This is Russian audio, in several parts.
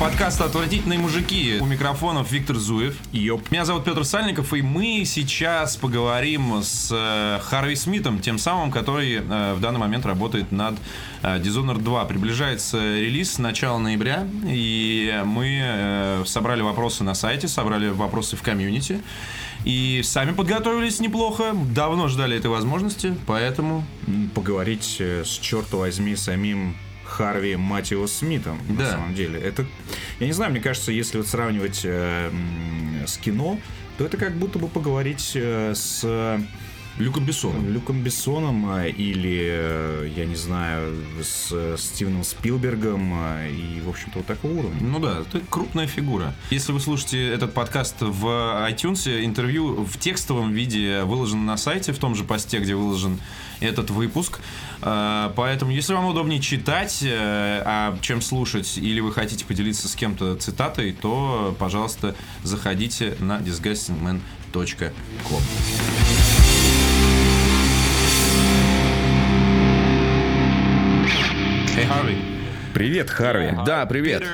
подкаста «Отвратительные мужики». У микрофонов Виктор Зуев. Йоп. Меня зовут Петр Сальников, и мы сейчас поговорим с э, Харви Смитом, тем самым, который э, в данный момент работает над э, Dishonored 2. Приближается релиз с начала ноября, и мы собрали вопросы на сайте, собрали вопросы в комьюнити. И сами подготовились неплохо, давно ждали этой возможности, поэтому... Поговорить с, черт возьми, самим Харви Матио Смитом, Да. на самом деле. Это, я не знаю, мне кажется, если вот сравнивать э, с кино, то это как будто бы поговорить э, с Люком Бессоном. Люком Бессоном э, или, э, я не знаю, с э, Стивеном Спилбергом э, и, в общем-то, вот такого уровня. Ну да, это крупная фигура. Если вы слушаете этот подкаст в iTunes, интервью в текстовом виде выложено на сайте, в том же посте, где выложен этот выпуск. А, Поэтому, если вам удобнее читать, э, а чем слушать, или вы хотите поделиться с кем-то цитатой, то, пожалуйста, заходите на disgustingman.com. Hey, Harvey. Привет, Харви. Да, привет.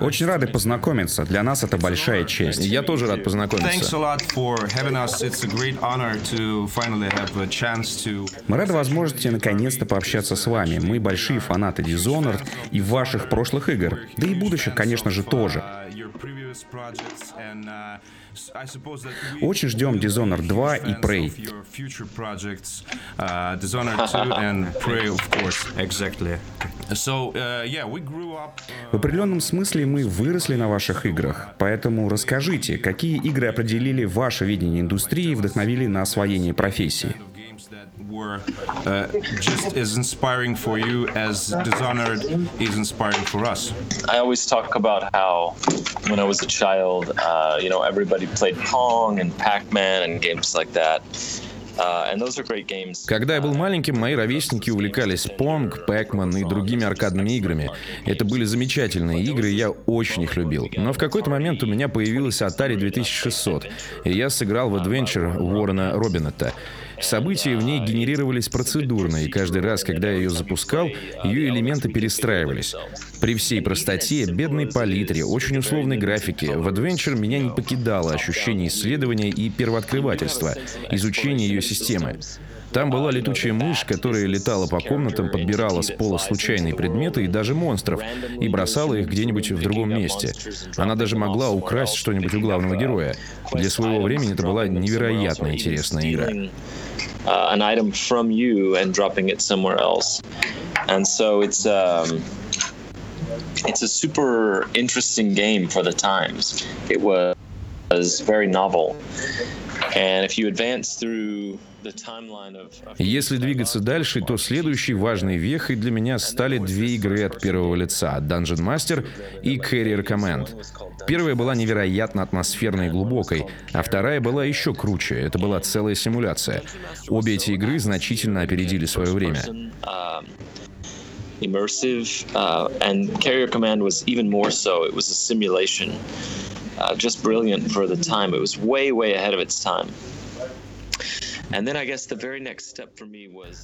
Очень рады познакомиться. Для нас это большая честь. Я тоже рад познакомиться. Мы рады возможности наконец-то пообщаться с вами. Мы большие фанаты Dishonored и ваших прошлых игр. Да и будущих, конечно же, тоже. Очень ждем Dishonored 2 и Prey. of your future projects, Dishonored 2 and Prey, of course. Exactly. So yeah, we grew up. В определенном смысле мы выросли на ваших играх. Поэтому расскажите, какие игры определили ваше видение индустрии и вдохновили на освоение профессии? That were uh, just as inspiring for you as Dishonored is inspiring for us. I always talk about how when I was a child, uh, you know, everybody played Pong and Pac-Man and games like that. Uh, and those are great games. Когда я был маленьким, мои ровесники увлекались Pong, Pac-Man и другими аркадными играми. Это были замечательные игры, и я очень их любил. Но в какой-то момент у меня появилась Atari 2600, и я сыграл в Adventure Уоррена Робинетта. События в ней генерировались процедурно, и каждый раз, когда я ее запускал, ее элементы перестраивались. При всей простоте, бедной палитре, очень условной графике, в Adventure меня не покидало ощущение исследования и первооткрывательства, изучения ее системы. Там была летучая мышь, которая летала по комнатам, подбирала с пола случайные предметы и даже монстров, и бросала их где-нибудь в другом месте. Она даже могла украсть что-нибудь у главного героя. Для своего времени это была невероятно интересная игра. It's um, it's a super interesting game for the times. It was very novel. Если двигаться дальше, то следующей важной вехой для меня стали две игры от первого лица — Dungeon Master и Carrier Command. Первая была невероятно атмосферной и глубокой, а вторая была еще круче. Это была целая симуляция. Обе эти игры значительно опередили свое время. immersive, uh, and Carrier Command was even more so. It was a simulation, uh, just brilliant for the time. It was way, way ahead of its time.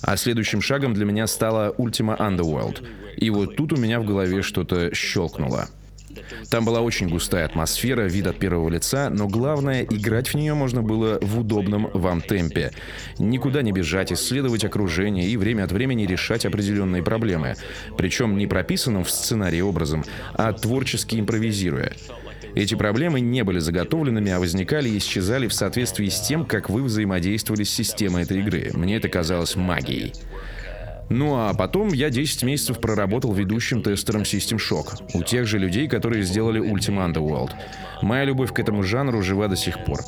А следующим шагом для меня стала Ultima Underworld. И вот тут у меня в голове что-то щелкнуло. Там была очень густая атмосфера, вид от первого лица, но главное, играть в нее можно было в удобном вам темпе. Никуда не бежать, исследовать окружение и время от времени решать определенные проблемы. Причем не прописанным в сценарии образом, а творчески импровизируя. Эти проблемы не были заготовленными, а возникали и исчезали в соответствии с тем, как вы взаимодействовали с системой этой игры. Мне это казалось магией. Ну а потом я 10 месяцев проработал ведущим тестером System Shock у тех же людей, которые сделали Ultima Underworld. Моя любовь к этому жанру жива до сих пор.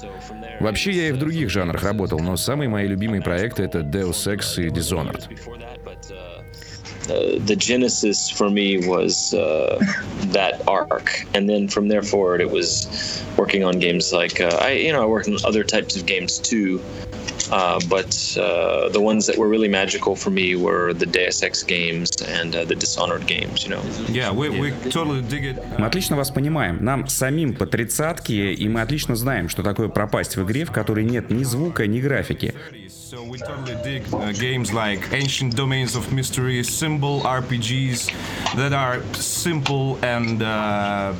Вообще я и в других жанрах работал, но самые мои любимые проекты это Deus Ex и Dishonored. before that, but uh, uh, the genesis for me was uh, that arc, and then from there forward, it was working on games like uh, I, you know, I worked on other types of games too. Uh, but uh, the ones that were really magical for me were the Deus Ex games and uh, the Dishonored games. You know. Yeah, we, we totally dig it. Мы отлично вас понимаем. Нам самим по тридцатке, и мы отлично знаем, что такое пропасть в игре, в которой нет ни звука, ни графики. So we totally dig uh, games like Ancient Domains of Mystery, Symbol RPGs that are simple and uh,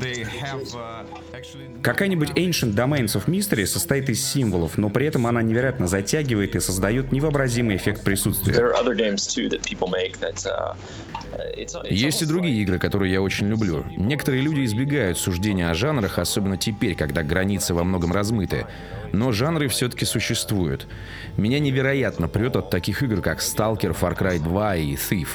they have uh, actually. Какая-нибудь Ancient Domains of Mystery состоит из символов, но при этом она невероятно затягивает и создает невообразимый эффект присутствия. There are other games too that people make that. Uh, it's, it's Есть и другие игры, которые я очень люблю. Некоторые люди избегают суждения о жанрах, особенно теперь, когда границы во многом размыты. Но жанры все-таки существуют. Меня невероятно прет от таких игр, как Stalker, Far Cry 2 и Thief.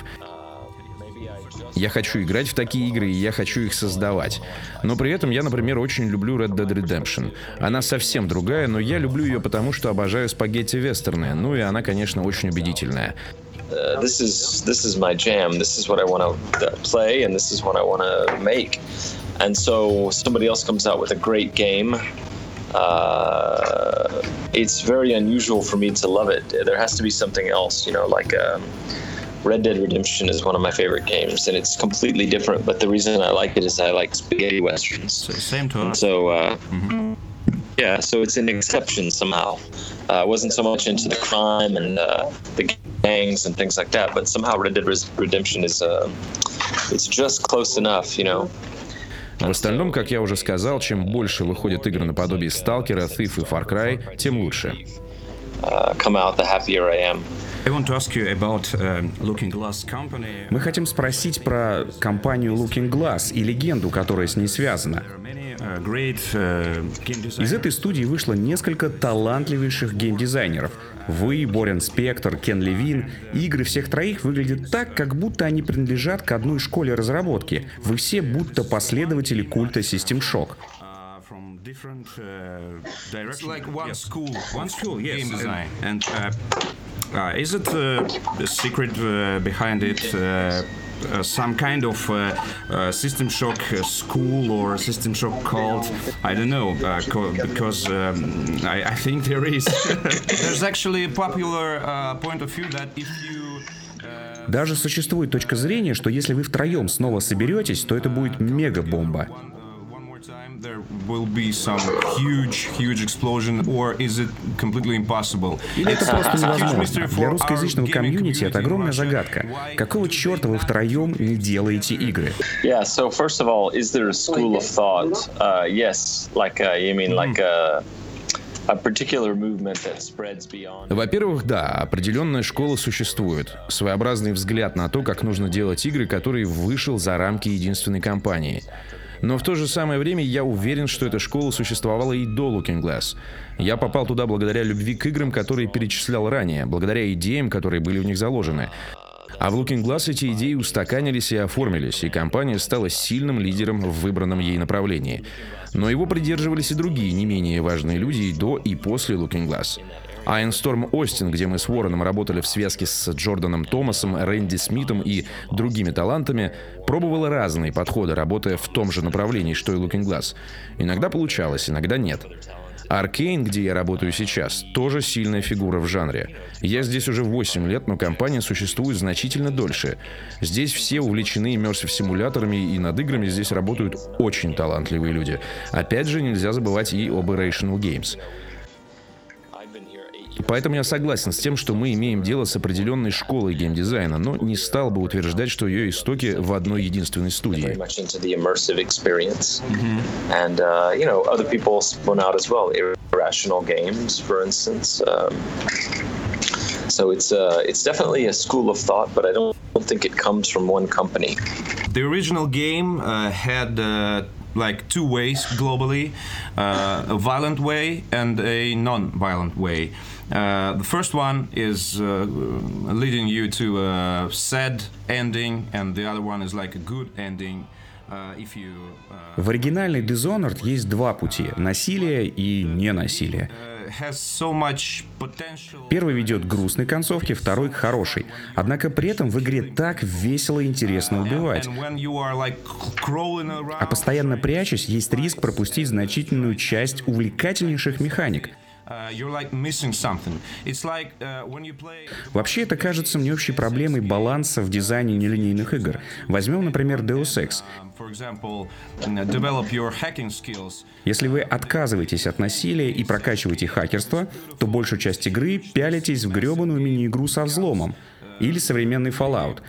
Я хочу играть в такие игры, и я хочу их создавать. Но при этом я, например, очень люблю Red Dead Redemption. Она совсем другая, но я люблю ее потому, что обожаю спагетти-вестерны. Ну и она, конечно, очень убедительная. uh, make. And so somebody else comes out with a great game. Uh, it's very unusual for me to love it. There has to be something else, you know, like um, Red Dead Redemption is one of my favorite games, and it's completely different. But the reason I like it is I like spaghetti westerns. So same to us. so, uh, yeah, so it's an exception somehow. Uh, I wasn't so much into the crime and uh, the gangs and things like that, but somehow Red Dead Redemption is uh, it's just close enough, you know. В остальном, как я уже сказал, чем больше выходят игры наподобие Сталкера, Thief и Far Cry, тем лучше. Company. Мы хотим спросить про компанию Looking Glass и легенду, которая с ней связана. Game Из этой студии вышло несколько талантливейших геймдизайнеров. Вы, Борен Спектр, Кен Левин. Игры всех троих выглядят так, как будто они принадлежат к одной школе разработки. Вы все будто последователи культа System Shock. uh, from different uh, directions. It's like one school, one school, yes. Game design. And, uh, uh, is it uh, a secret uh, behind it? Uh, uh, some kind of uh, uh, System Shock uh, school or System Shock cult? I don't know, uh, co- because um, I, I think there is. There's actually a popular uh, point of view that if you uh, Даже существует точка зрения, что если вы втроем снова соберетесь, то это будет мега-бомба. Will be some huge, huge explosion, or is it completely impossible? Или это просто it's a huge невозможно. Для русскоязычного комьюнити это огромная загадка. Какого черта вы втроем не делаете игры? Yeah. So first of all, is there a school of thought? Uh, yes. Like uh, you mean like a a that spreads beyond. Во-первых, да, определенная школа существует. Своеобразный взгляд на то, как нужно делать игры, который вышел за рамки единственной компании. Но в то же самое время я уверен, что эта школа существовала и до Looking Glass. Я попал туда благодаря любви к играм, которые перечислял ранее, благодаря идеям, которые были в них заложены. А в Looking Glass эти идеи устаканились и оформились, и компания стала сильным лидером в выбранном ей направлении. Но его придерживались и другие не менее важные люди и до, и после Looking Glass. Айнсторм Остин, где мы с Уорреном работали в связке с Джорданом Томасом, Рэнди Смитом и другими талантами, пробовала разные подходы, работая в том же направлении, что и Looking Glass. Иногда получалось, иногда нет. Аркейн, где я работаю сейчас, тоже сильная фигура в жанре. Я здесь уже 8 лет, но компания существует значительно дольше. Здесь все увлечены иммерсив симуляторами, и над играми здесь работают очень талантливые люди. Опять же, нельзя забывать и об Irrational Games. Поэтому я согласен с тем, что мы имеем дело с определенной школой геймдизайна, но не стал бы утверждать, что ее истоки в одной единственной студии. much into the immersive experience. And, uh, you know, other people spun out as well. Irrational games, for instance. Um, so it's uh, it's definitely a school of thought, but I don't, don't think it comes from one company. The original game uh, had uh, like two ways globally uh, a violent way and a non violent way. Uh, the first one is uh, leading you to a sad ending, and the other one is like a good ending. Uh, uh, В оригинальной Dishonored есть два пути — насилие и ненасилие. Первый ведет к грустной концовке, второй — к хорошей. Однако при этом в игре так весело и интересно убивать. А постоянно прячась, есть риск пропустить значительную часть увлекательнейших механик. Вообще это кажется мне общей проблемой баланса в дизайне нелинейных игр. Возьмем, например, Deus Ex. Если вы отказываетесь от насилия и прокачиваете хакерство, то большую часть игры пялитесь в гребаную мини-игру со взломом или современный Fallout.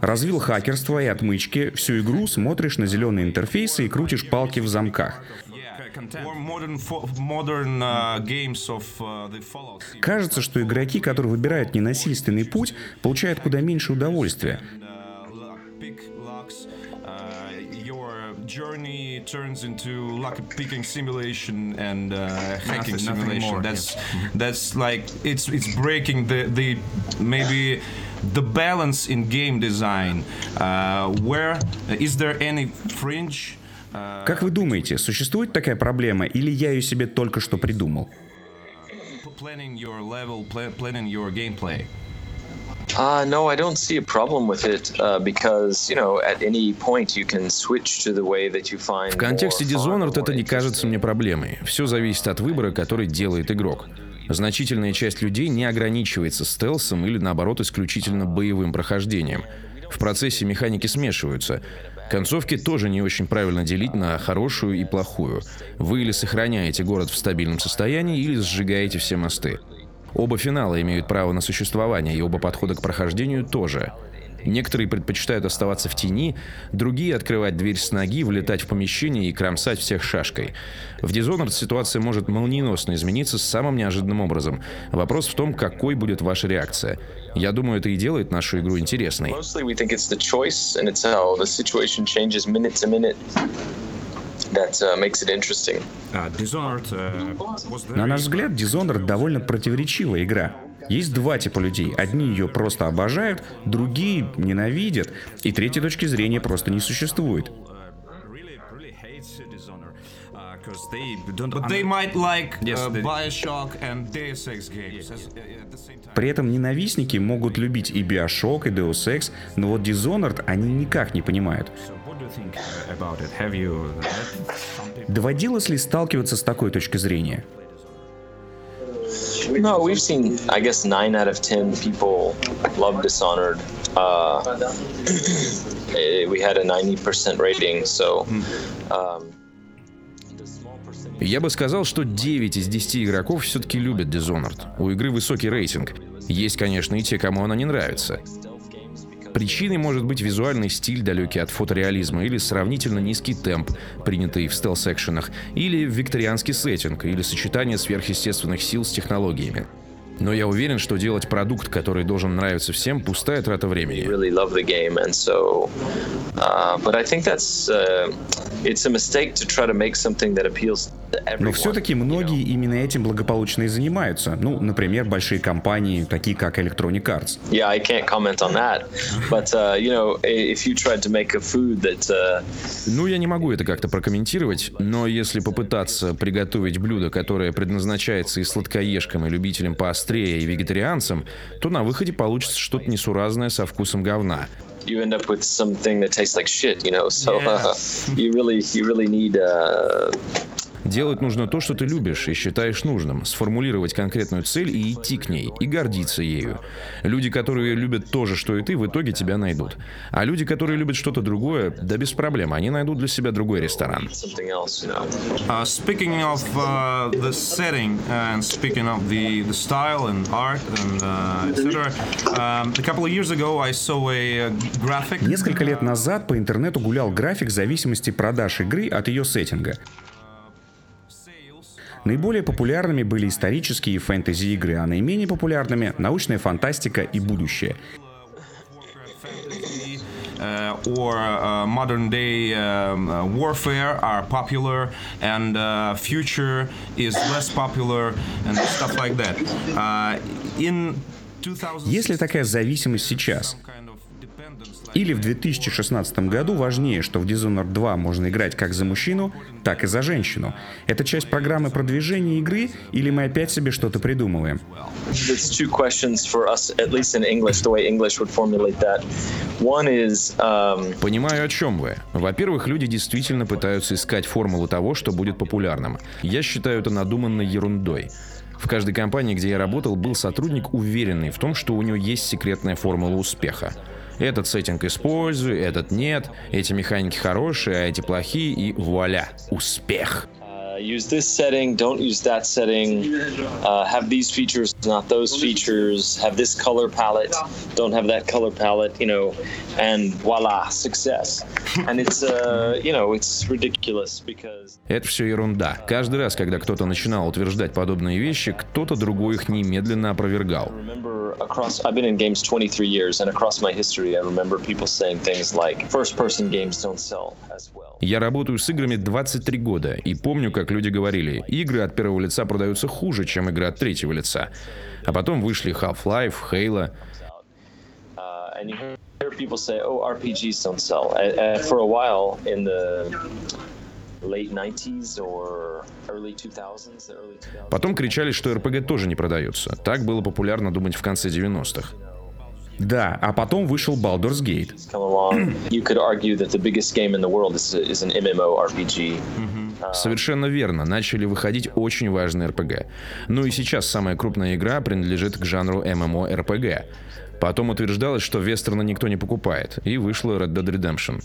Развил хакерство и отмычки, всю игру смотришь на зеленые интерфейсы и крутишь палки в замках. Кажется, что игроки, которые выбирают ненасильственный путь, получают куда меньше удовольствия. journey turns into luck picking simulation and uh, hacking nothing, simulation. Nothing that's mm-hmm. that's like it's it's breaking the the maybe the balance in game design. Uh, where is there any fringe? Uh, как вы думаете, существует такая проблема, или я ее себе только что придумал? Planning your level, planning your gameplay. Uh, no, I don't see a problem with it uh, because, you know, at any point you can switch to the way that you find. В контексте Dishonored это не кажется мне проблемой. Все зависит от выбора, который делает игрок. Значительная часть людей не ограничивается стелсом или, наоборот, исключительно боевым прохождением. В процессе механики смешиваются. Концовки тоже не очень правильно делить на хорошую и плохую. Вы или сохраняете город в стабильном состоянии, или сжигаете все мосты. Оба финала имеют право на существование, и оба подхода к прохождению тоже. Некоторые предпочитают оставаться в тени, другие — открывать дверь с ноги, влетать в помещение и кромсать всех шашкой. В Dishonored ситуация может молниеносно измениться самым неожиданным образом. Вопрос в том, какой будет ваша реакция. Я думаю, это и делает нашу игру интересной. Uh, uh, На наш взгляд, Dishonored довольно противоречивая игра. Есть два типа людей. Одни ее просто обожают, другие ненавидят, и третьей точки зрения просто не существует. При этом ненавистники могут любить и Bioshock, и Deus Ex, но вот Dishonored они никак не понимают. Доводилось ли сталкиваться с такой точки зрения? No, we've seen, I guess, nine out of ten people love Dishonored. Uh, we had a 90% rating, so. Um, Я бы сказал, что 9 из 10 игроков все-таки любят Dishonored. У игры высокий рейтинг. Есть, конечно, и те, кому она не нравится. Причиной может быть визуальный стиль, далекий от фотореализма, или сравнительно низкий темп, принятый в стелс-экшенах, или викторианский сеттинг, или сочетание сверхъестественных сил с технологиями. Но я уверен, что делать продукт, который должен нравиться всем, пустая трата времени. Но все-таки многие именно этим благополучно и занимаются. Ну, например, большие компании, такие как Electronic Arts. Yeah, I can't comment on that. But, uh, you know, if you tried to make a food that... Uh... Ну, я не могу это как-то прокомментировать, но если попытаться приготовить блюдо, которое предназначается и сладкоежкам, и любителям поострее, и вегетарианцам, то на выходе получится что-то несуразное со вкусом говна you end up with something that tastes like shit, you know. So yeah. uh, you really, you really need uh, Делать нужно то, что ты любишь и считаешь нужным, сформулировать конкретную цель и идти к ней, и гордиться ею. Люди, которые любят то же, что и ты, в итоге тебя найдут. А люди, которые любят что-то другое, да без проблем, они найдут для себя другой ресторан. Uh, speaking of uh, the setting and speaking of the, the style and art and uh, etc., um, a couple of years ago I saw a graphic. Несколько лет назад по интернету гулял график зависимости продаж игры от ее сеттинга. Наиболее популярными были исторические и фэнтези-игры, а наименее популярными — научная фантастика и будущее. Uh, or uh, modern day uh, warfare are popular and future is less popular and stuff like that. In Есть ли такая зависимость сейчас? Или в 2016 году важнее, что в Dishonored 2 можно играть как за мужчину, так и за женщину. Это часть программы продвижения игры, или мы опять себе что-то придумываем? Um, Понимаю, о чем вы. Во-первых, люди действительно пытаются искать формулу того, что будет популярным. Я считаю это надуманной ерундой. В каждой компании, где я работал, был сотрудник, уверенный в том, что у него есть секретная формула успеха. Этот сеттинг использую, этот нет, эти механики хорошие, а эти плохие, и вуаля, успех. Uh, use this setting, don't use that setting, uh, have these features, not those features, have this color palette, don't have that color palette, you know, and voila, success. And it's, uh, you know, it's ridiculous because... Это все ерунда. Каждый раз, когда кто-то начинал утверждать подобные вещи, кто-то другой их немедленно опровергал. Across I've been in games 23 years and across my history I remember people saying things like first person games don't sell as well. Я работаю с играми 23 года и помню, как люди говорили, игры от первого лица продаются хуже, чем игры от третьего лица. А потом вышли Half-Life, Halo. Uh, and you hear people say, oh, RPGs don't sell. Uh, for a while in the Потом кричали, что РПГ тоже не продается. Так было популярно думать в конце 90-х. Да, а потом вышел Baldur's Gate. Совершенно верно, начали выходить очень важные РПГ. Ну и сейчас самая крупная игра принадлежит к жанру MMORPG. Потом утверждалось, что вестерна никто не покупает, и вышла Red Dead Redemption.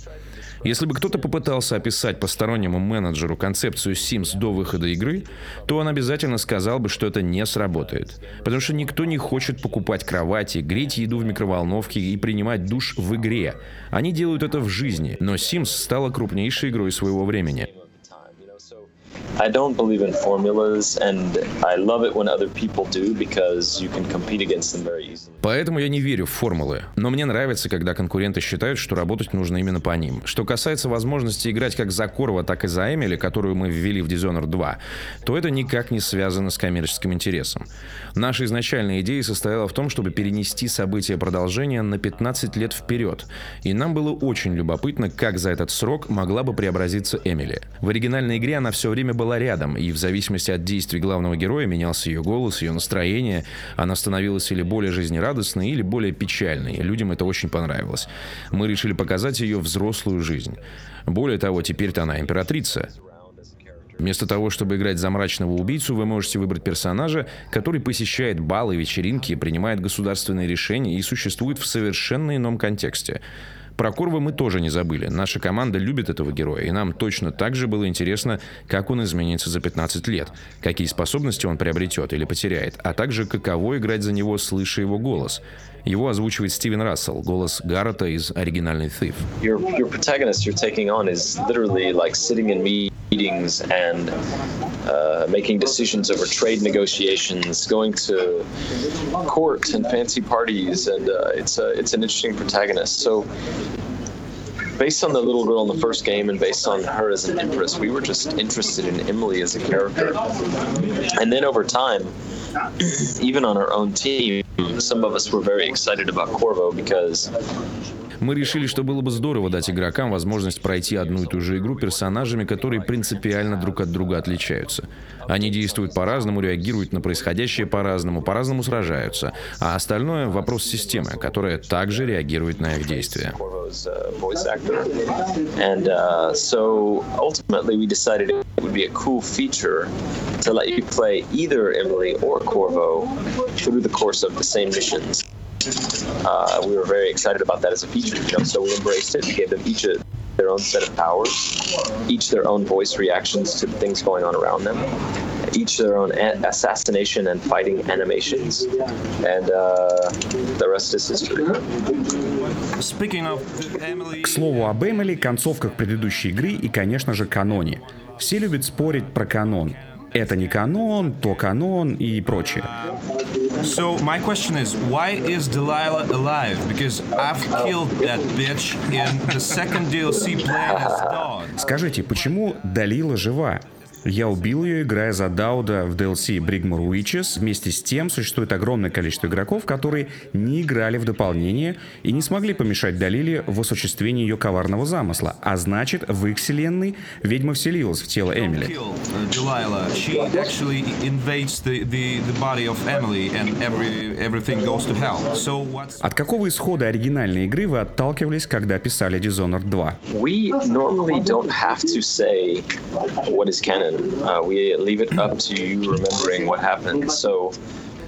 Если бы кто-то попытался описать постороннему менеджеру концепцию Sims до выхода игры, то он обязательно сказал бы, что это не сработает. Потому что никто не хочет покупать кровати, греть еду в микроволновке и принимать душ в игре. Они делают это в жизни, но Sims стала крупнейшей игрой своего времени. I don't believe in formulas, and I love it when other people do because you can compete against them very easily. Поэтому я не верю в формулы, но мне нравится, когда конкуренты считают, что работать нужно именно по ним. Что касается возможности играть как за Корова, так и за Эмили, которую мы ввели в Dishonored 2, то это никак не связано с коммерческим интересом. Наша изначальная идея состояла в том, чтобы перенести события продолжения на 15 лет вперед, и нам было очень любопытно, как за этот срок могла бы преобразиться Эмили. В оригинальной игре она все время была рядом, и в зависимости от действий главного героя менялся ее голос, ее настроение, она становилась или более жизнерадостной, или более печальной. Людям это очень понравилось. Мы решили показать ее взрослую жизнь. Более того, теперь-то она императрица. Вместо того, чтобы играть за мрачного убийцу, вы можете выбрать персонажа, который посещает балы, вечеринки, принимает государственные решения и существует в совершенно ином контексте. Про Корва мы тоже не забыли. Наша команда любит этого героя, и нам точно так же было интересно, как он изменится за 15 лет, какие способности он приобретет или потеряет, а также каково играть за него, слыша его голос. Его озвучивает Стивен Рассел, голос Гаррета из оригинальной Thief. Your, your protagonist you're taking on is literally like sitting in meetings and uh, making decisions over trade negotiations, going to court and fancy parties, and uh, it's a, it's an interesting protagonist. So based on the little girl in the first game and based on her as an empress, we were just interested in Emily as a character. And then over time, even on our own team, some of us were very excited about Corvo because Мы решили, что было бы здорово дать игрокам возможность пройти одну и ту же игру персонажами, которые принципиально друг от друга отличаются. Они действуют по-разному, реагируют на происходящее по-разному, по-разному сражаются. А остальное — вопрос системы, которая также реагирует на их действия. And uh, so ultimately we decided it would be a cool feature to let you play either Emily or Corvo through the course of the same missions. Uh, we were very excited about that as a feature. You know, so we embraced it. We gave them each a, their own set of powers, each their own voice reactions to things going on around them, each their own assassination and fighting animations, and uh, the rest is history. К слову об Эмили, концовках предыдущей игры и, конечно же, каноне. Все любят спорить про канон. Это не канон, то канон и прочее. So my question is, why is Delilah alive? Because I've killed that bitch in the second DLC playing as dog. Скажите, почему Далила жива? Я убил ее, играя за Дауда в DLC Brigmore Witches. Вместе с тем существует огромное количество игроков, которые не играли в дополнение и не смогли помешать Далиле в осуществлении ее коварного замысла. А значит, в их вселенной ведьма вселилась в тело Эмили. От какого исхода оригинальной игры вы отталкивались, когда писали Dishonored 2? We normally don't have to say what is canon. Uh, we leave it up to you remembering what happened. So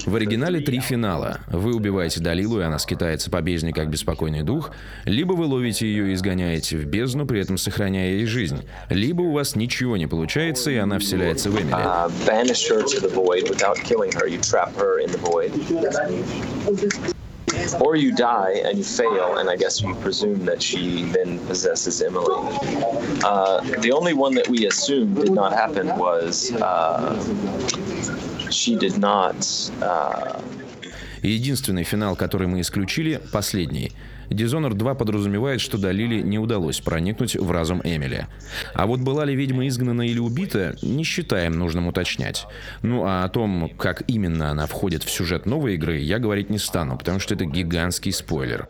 в оригинале три финала. Вы убиваете Далилу, и она скитается по бездне как беспокойный дух, либо вы ловите ее и изгоняете в бездну, при этом сохраняя ей жизнь, либо у вас ничего не получается, и она вселяется в Эмили. or you die and you fail, and I guess you presume that she then possesses Emily. Uh, the only one that we assumed did not happen was uh, she did not. Uh... Единственный финал, который мы исключили, последний. Dishonored 2 подразумевает, что Далили не удалось проникнуть в разум Эмили. А вот была ли ведьма изгнана или убита, не считаем нужным уточнять. Ну а о том, как именно она входит в сюжет новой игры, я говорить не стану, потому что это гигантский спойлер.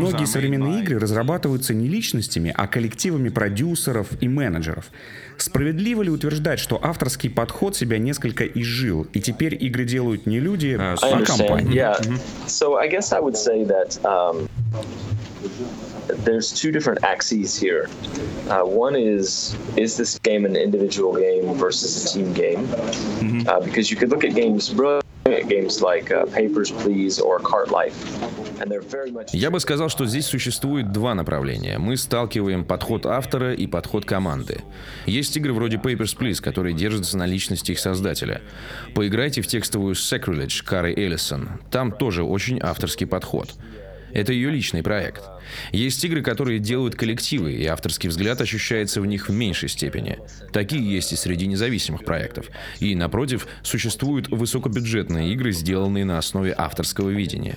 Многие современные игры разрабатываются не личностями, а коллективами продюсеров и менеджеров. Справедливо ли утверждать, что авторский подход себя несколько изжил, и теперь игры делают не люди, а компании? Yeah. So I guess I would say that um, there's two different axes here. Uh, one is is this game an individual game versus a team game? Mm-hmm. Uh, because you could look at games, bro. Я бы сказал, что здесь существует два направления. Мы сталкиваем подход автора и подход команды. Есть игры вроде Papers, Please, которые держатся на личности их создателя. Поиграйте в текстовую Sacrilege Кары Эллисон. Там тоже очень авторский подход. Это ее личный проект. Есть игры, которые делают коллективы, и авторский взгляд ощущается в них в меньшей степени. Такие есть и среди независимых проектов. И, напротив, существуют высокобюджетные игры, сделанные на основе авторского видения.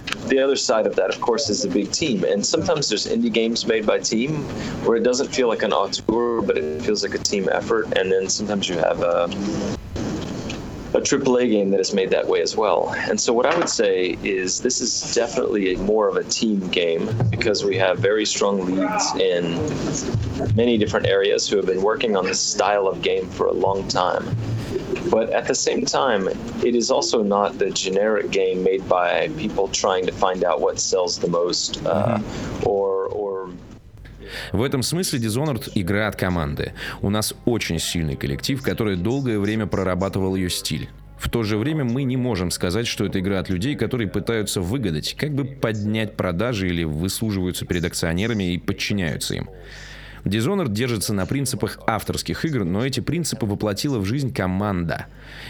Team. Effort. And then sometimes you have a a AAA game that is made that way as well. And so, what I would say is this is definitely a more of a team game because we have very strong leads in many different areas who have been working on this style of game for a long time. But at the same time, it is also not the generic game made by people trying to find out what sells the most uh, or, or В этом смысле Dishonored — игра от команды. У нас очень сильный коллектив, который долгое время прорабатывал ее стиль. В то же время мы не можем сказать, что это игра от людей, которые пытаются выгадать, как бы поднять продажи или выслуживаются перед акционерами и подчиняются им. Dishonored держится на принципах авторских игр, но эти принципы воплотила в жизнь команда.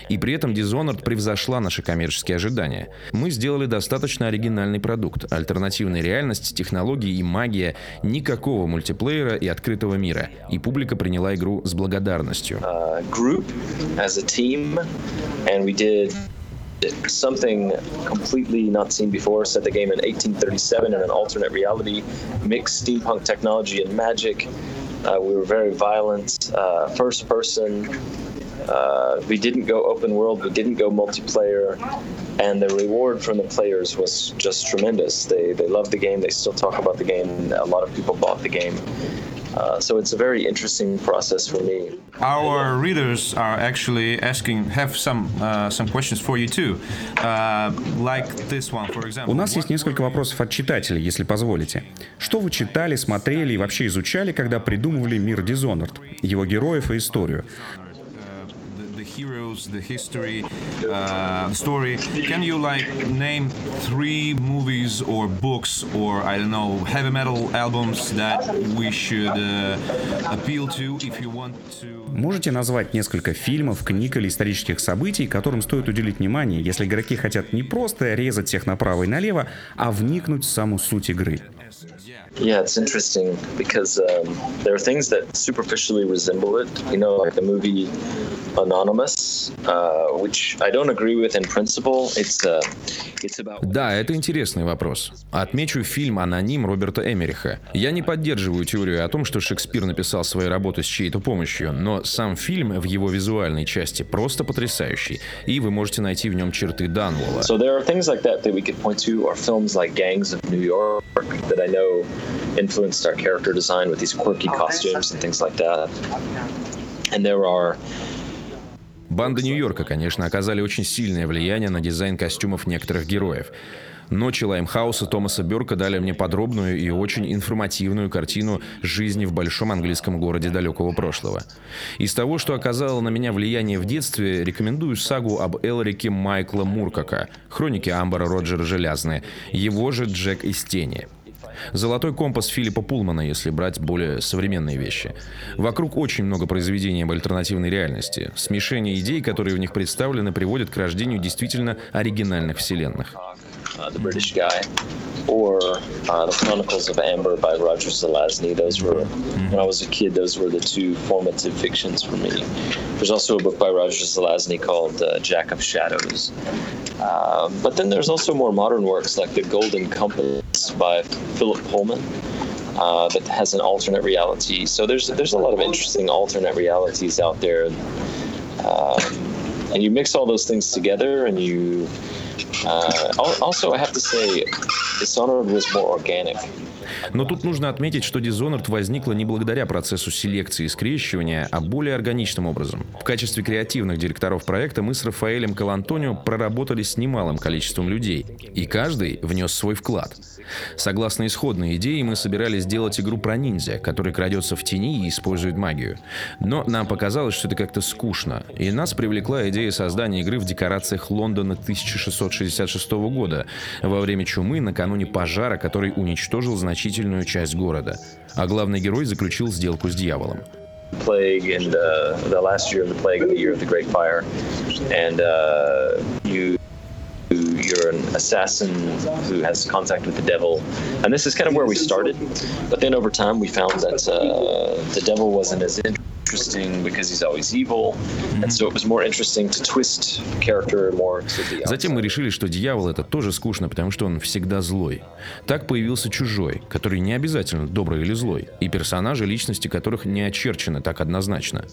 И при этом Dishonored превзошла наши коммерческие ожидания. Мы сделали достаточно оригинальный продукт. Альтернативная реальность, технологии и магия, никакого мультиплеера и открытого мира. И публика приняла игру с благодарностью. Uh, something completely not seen before. Set the game in 1837 in an alternate reality, mixed steampunk technology and magic. Uh, we were very violent, uh, first person. Uh, we didn't go open world, we didn't go multiplayer, and the reward from the players was just tremendous. They, they loved the game, they still talk about the game. A lot of people bought the game. Uh, so it's a very interesting process for me. Our readers are actually asking, have some uh, some questions for you too, uh, like this one, for example. У нас есть несколько вопросов от читателей, если позволите. Что вы читали, смотрели и вообще изучали, когда придумывали мир Dishonored, его героев и историю? Heroes, the history, uh, story. Can you like name three movies or books or I don't know heavy metal albums that we should uh, appeal to if you want to? Можете назвать несколько фильмов, книг или исторических событий, которым стоит уделить внимание, если игроки хотят не просто резать всех направо и налево, а вникнуть в саму суть игры? Yeah, it's interesting because um, there are things that superficially resemble it. You know, like the movie anonymous, uh, which I don't agree with in principle. It's uh, it's about. Да, это интересный вопрос. Отмечу фильм «Аноним» Роберта Эмериха. Я не поддерживаю теорию о том, что Шекспир написал свои работы с чьей-то помощью, но сам фильм в его визуальной части просто потрясающий, и вы можете найти в нем черты Данволла. So there are things like that that we could point to, or films like Gangs of New York that I know influenced our character design with these quirky costumes and things like that. And there are Банда Нью-Йорка, конечно, оказали очень сильное влияние на дизайн костюмов некоторых героев. Ночи Лаймхауса Томаса Бёрка дали мне подробную и очень информативную картину жизни в большом английском городе далекого прошлого. Из того, что оказало на меня влияние в детстве, рекомендую сагу об Элрике Майкла Муркока, хроники Амбера Роджера Желязны, его же Джек из тени. Золотой компас Филиппа Пулмана, если брать более современные вещи. Вокруг очень много произведений об альтернативной реальности. Смешение идей, которые в них представлены, приводит к рождению действительно оригинальных вселенных. Uh, the British guy, or uh, the Chronicles of Amber by Roger Zelazny. Those were, when I was a kid, those were the two formative fictions for me. There's also a book by Roger Zelazny called uh, Jack of Shadows. Uh, but then there's also more modern works like The Golden Compass by Philip Pullman. Uh, that has an alternate reality. So there's there's a lot of interesting alternate realities out there, um, and you mix all those things together, and you uh. Но тут нужно отметить, что Dishonored возникла не благодаря процессу селекции и скрещивания, а более органичным образом. В качестве креативных директоров проекта мы с Рафаэлем Калантонио проработали с немалым количеством людей, и каждый внес свой вклад. Согласно исходной идее, мы собирались сделать игру про ниндзя, который крадется в тени и использует магию. Но нам показалось, что это как-то скучно, и нас привлекла идея создания игры в декорациях Лондона 1666 года, во время чумы накануне пожара, который уничтожил значительную часть города, а главный герой заключил сделку с дьяволом. plague and uh, the last year of the plague and the year of the great fire and uh, you you're an assassin who has contact with the devil and this is kind of where we started but then over time we found that uh, the devil wasn't as interesting Затем мы решили, что дьявол это тоже скучно, потому что он всегда злой. Так появился чужой, который не обязательно добрый или злой, и персонажи, личности которых не очерчены так однозначно.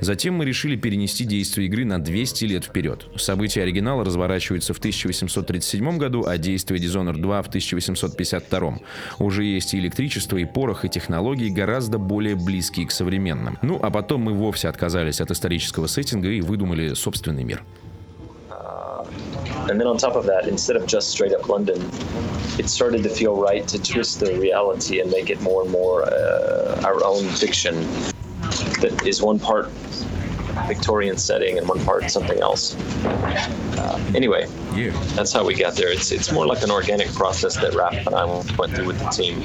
Затем мы решили перенести действие игры на 200 лет вперед. События оригинала разворачиваются в 1837 году, а действие Dishonored 2 в 1852. Уже есть и электричество, и порох, и технологии гораздо более близкие к современным. Ну, а потом мы вовсе отказались от исторического сеттинга и выдумали собственный мир. And then on top of that, instead of just straight up London, it started to feel right to twist the reality and make it more and more uh, our own fiction that is one part Victorian setting and one part something else. Uh, anyway, yeah. that's how we got there. It's it's more like an organic process that Raph and I went through with the team.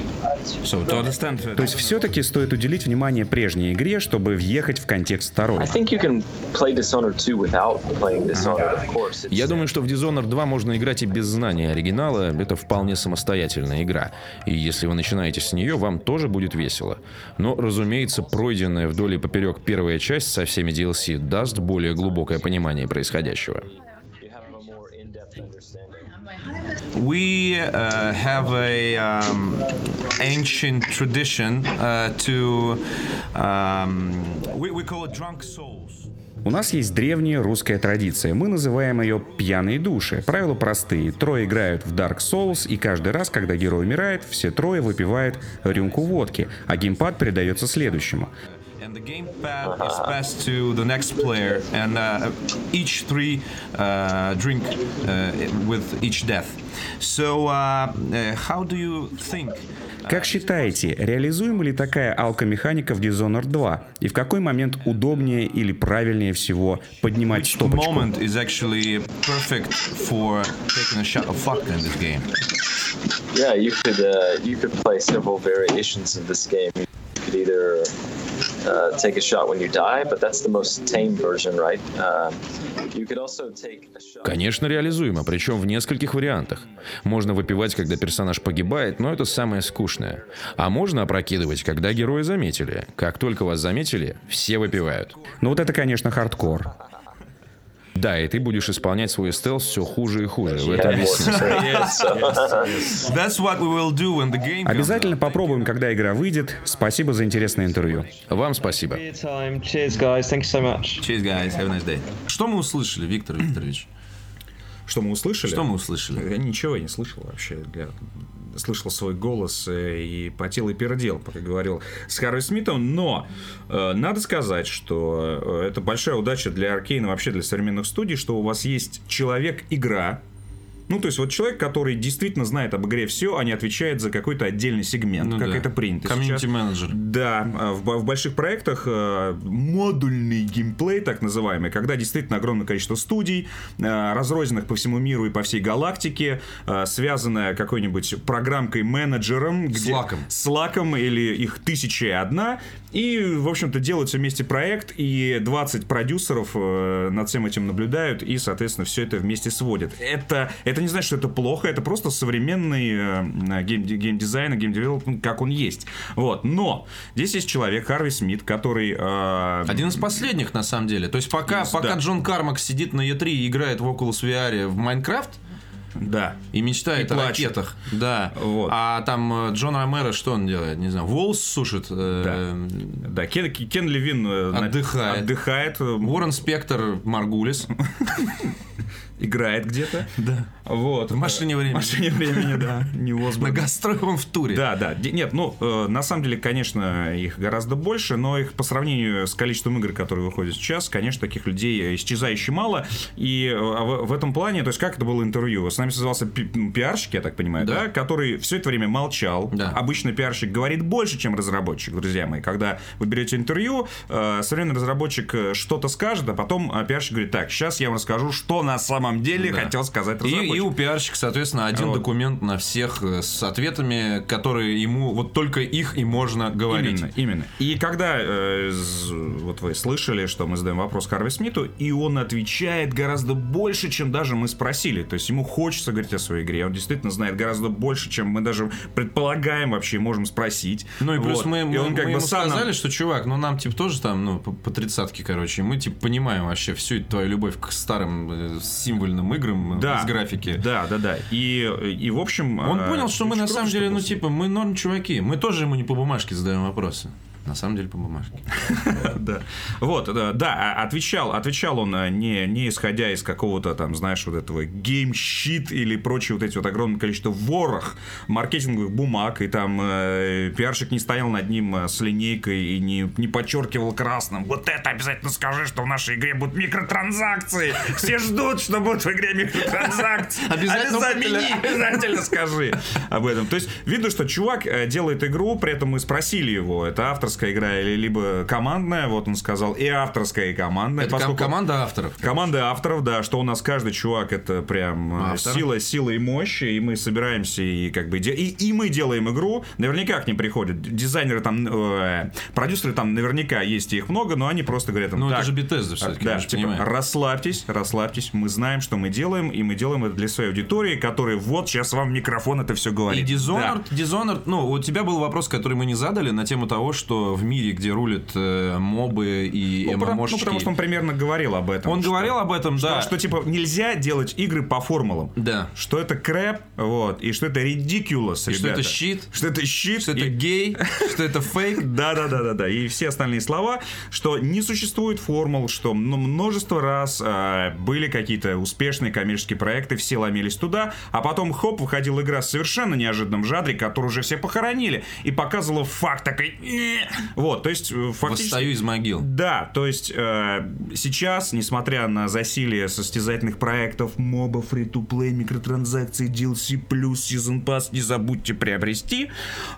So, to understand... То есть все-таки стоит уделить внимание прежней игре, чтобы въехать в контекст второй. I think you can play Dishonored 2 without playing Dishonored, of course. Я думаю, что в Dishonored 2 можно играть и без знания оригинала. Это вполне самостоятельная игра. И если вы начинаете с нее, вам тоже будет весело. Но, разумеется, пройденная вдоль и поперек первая часть со всеми DLC даст более глубокое понимание происходящего. We uh, have a um, ancient tradition uh, to um, we, we call it drunk souls. У нас есть древняя русская традиция. Мы называем ее «пьяные души». Правила простые. Трое играют в Dark Souls, и каждый раз, когда герой умирает, все трое выпивают рюмку водки, а геймпад передается следующему. The gamepad is passed to the next player, and uh, each three uh, drink uh, with each death. So, uh, uh, how do you think? Как считаете, реализуема ли такая алкомеханика в Dishonored 2? И в какой момент удобнее или правильнее всего поднимать Which стопочку? moment is actually perfect for taking a shot of vodka in this game? Yeah, you could uh, you could play several variations of this game. You could either uh, take a shot when you die, but that's the most tame version, right? Uh, you could also take a shot. Конечно, реализуемо, причем в нескольких вариантах. Можно выпивать, когда персонаж погибает, но это самое скучное. А можно опрокидывать, когда герои заметили. Как только вас заметили, все выпивают. Ну вот это, конечно, хардкор. Да, и ты будешь исполнять свой стелс все хуже и хуже. В этом весь Обязательно попробуем, когда игра выйдет. Спасибо за интересное интервью. Вам спасибо. Что мы услышали, Виктор Викторович? Что мы услышали? Что мы услышали? Я ничего не слышал вообще. Я слышал свой голос э, и потел и пердел, пока говорил с Харви Смитом, но э, надо сказать, что э, это большая удача для Arkane'а, вообще для современных студий, что у вас есть человек-игра, ну, то есть вот человек, который действительно знает об игре все, а не отвечает за какой-то отдельный сегмент, Ну как да. это принято Комьюнити сейчас. менеджер. Да, а в, в больших проектах э, модульный геймплей, так называемый, когда действительно огромное количество студий, э, разрозненных по всему миру и по всей галактике, связанная какой-нибудь программкой-менеджером, где- Slack'ом. Slack'ом или их тысяча и одна, и, в общем-то, делают все вместе проект, и 20 продюсеров э, над всем этим наблюдают, и, соответственно, все это вместе сводят. Это, это не значит, что это плохо, это просто современный э, гейм- геймдизайн и геймдевелопмент, как он есть. Вот. Но здесь есть человек, Харви Смит, который... э, Один из последних, на самом деле. То есть пока, Из- пока да. Джон Кармак сидит на E3 и играет в Oculus VR в Minecraft, Да. и мечтает И о плачет. ракетах. Да. Вот. А там э, Джон Ромеро что он делает? Не знаю, волос сушит. э, Да, Кен, Кен Левин э, Отдыхает. отдыхает, Уоррен Спектор Маргулис. играет где-то. Да. Вот. В машине времени. В машине времени, да. Не На он в туре. Да, да. Нет, ну, э, на самом деле, конечно, их гораздо больше, но их по сравнению с количеством игр, которые выходят сейчас, конечно, таких людей исчезающе мало. И э, в, в этом плане, то есть, как это было интервью? С нами связался м, пиарщик, я так понимаю, да, Да. который все это время молчал. Да. Обычно пиарщик говорит больше, чем разработчик, друзья мои. Когда вы берете интервью, э, современный разработчик что-то скажет, а потом пиарщик говорит, так, сейчас я вам расскажу, что на самом деле Да. хотел сказать И, разработчик. и у пиарщика, соответственно, один Вот. документ на всех э, с ответами, которые ему вот только их и можно говорить. Именно, именно. И когда э, вот вы слышали, что мы задаем вопрос Харви Смиту, и он отвечает гораздо больше, чем даже мы спросили. То есть ему хочется говорить о своей игре. Он действительно знает гораздо больше, чем мы даже предполагаем вообще и можем спросить. Ну и плюс Вот. мы, И мы, он как мы бы ему сам нам- сказали, что чувак, ну нам типа тоже там, ну, по, по тридцатке, короче, и мы типа понимаем вообще всю твою любовь к старым э, символьным играм э, да, из графики. Да, да, да. И, и в общем... Он э, понял, что мы на самом деле, ну типа, мы норм чуваки. Мы тоже ему не по бумажке задаем вопросы. На самом деле по бумажке. Да. Вот, да, да, а- отвечал, отвечал он а, не, не исходя из какого-то там, знаешь, вот этого геймщит или прочие вот эти вот огромное количество ворох маркетинговых бумаг, и там э, пиарщик не стоял над ним э, с линейкой и не, не подчеркивал красным. Вот это обязательно скажи, что в нашей игре будут микротранзакции. Все ждут, что будут в игре микротранзакции. Обязательно обязательно, обязательно скажи об этом. То есть видно, что чувак э, делает игру, при этом мы спросили его, это авторская игра или либо командная, вот он сказал, и авторская, и командная. Это поскольку- команда авторов. Команда авторов, да, что у нас каждый чувак это прям э, Автор. сила, сила и мощь, и мы собираемся и как бы де- и, и мы делаем игру. Наверняка к ним приходят дизайнеры там, э, продюсеры там наверняка есть и их много, но они просто говорят, Ну, это «Так, же Bethesda всё-таки, да, мы же типа, расслабьтесь, расслабьтесь, мы знаем, что мы делаем, и мы делаем это для своей аудитории, которая вот сейчас вам микрофон это все И говорит. Dishonored, Да. Dishonored, ну, у тебя был вопрос, который мы не задали на тему того, что в мире, где рулят э, мобы и Ну, ну, потому что он примерно говорил об этом. он что- говорил об этом, что, да. что, типа нельзя делать игры по формулам. Да. Что это крэп, вот, и что это ridiculous, И что ребята. это щит, Что это щит. что это и- гей, что это фейк. Да, да, да, да, да. И все остальные слова, что не существует формул, что ну, множество раз а, были какие-то успешные коммерческие проекты, все ломились туда, а потом хоп, выходила игра с совершенно неожиданным жанре, которую уже все похоронили, и показывала факт такой. Вот, то есть э, фактически. Восстаю из могил. Да, то есть э, сейчас, несмотря на засилие состязательных проектов, моба, фри-то-плей, микротранзакции, DLC+, Season Pass, не забудьте приобрести,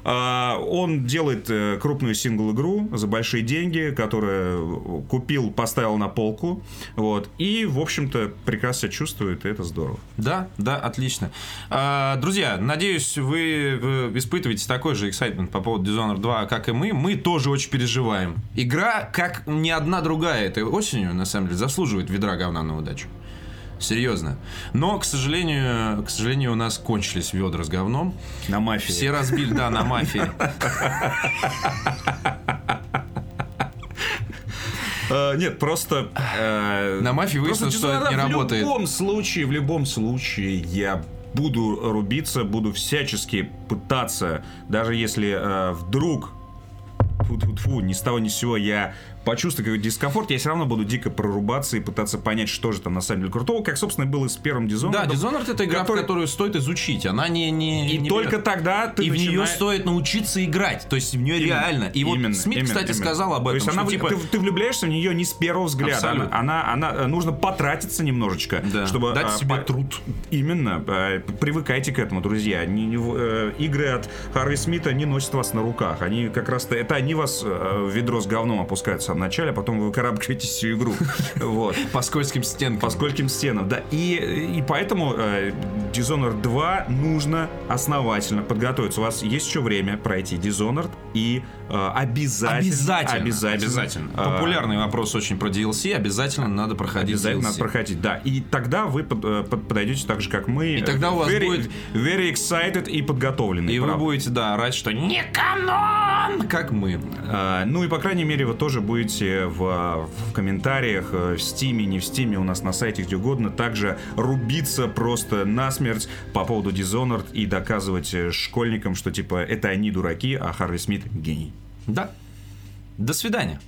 э, он делает э, крупную сингл-игру за большие деньги, которую купил, поставил на полку, вот, и, в общем-то, прекрасно себя чувствует, и это здорово. Да, да, отлично. А, друзья, надеюсь, вы э, испытываете такой же excitement по поводу Dishonored 2, как и мы. Мы тоже очень переживаем. Игра, как ни одна другая этой осенью, на самом деле, заслуживает ведра говна на удачу. Серьезно. Но, к сожалению, к сожалению, у нас кончились ведра с говном. На мафии. Все разбили, да, на мафии. Э, Нет, просто... э, На мафии выяснилось, что это не работает. В любом случае, в любом случае, я буду рубиться, буду всячески пытаться, даже если э, вдруг фу ни с того ни с сего я почувствую какой-то дискомфорт, я все равно буду дико прорубаться и пытаться понять, что же там на самом деле крутого, как, собственно, было с первым Dishonored. Да, Dishonored это игра, который- которую стоит изучить. Она не... не И не только берет. тогда ты И в нее начинаешь- стоит научиться играть. То есть в нее реально. И вот Именно, Смит, именно, кстати, именно. сказал об этом. То есть она, что, типа, ты, ты влюбляешься в нее не с первого взгляда. Абсолютно. Она, она, она- нужно потратиться немножечко, Да. чтобы Дать а, себе по- труд. Именно. а, Привыкайте к этому, друзья. Не- не э, игры от Харви Смита не носят вас на руках. Они как раз-то это они вас э, в ведро с говном опускают в самом начале, а потом вы выкарабкиваетесь всю игру. Вот. по скользким стенкам. По скольким стенам, да. И, и поэтому э, Dishonored 2 нужно основательно подготовиться. У вас есть еще время пройти Dishonored и э, обязательно... Обязательно. Обязательно. Э, Популярный вопрос очень про DLC. Обязательно надо проходить Обязательно DLC. надо проходить, да. И тогда вы под- э, под- подойдете так же, как мы. И тогда у вас very, будет- Very excited и подготовленный. И вы правда. будете, да, орать, что не канон, как мы. А, ну и, по крайней мере, вы тоже будете в, в комментариях, в Steam'е, не в Steam'е, у нас на сайте, где угодно, также рубиться просто насмерть по поводу Dishonored и доказывать школьникам, что, типа, это они дураки, а Харви Смит гений. Да. До свидания.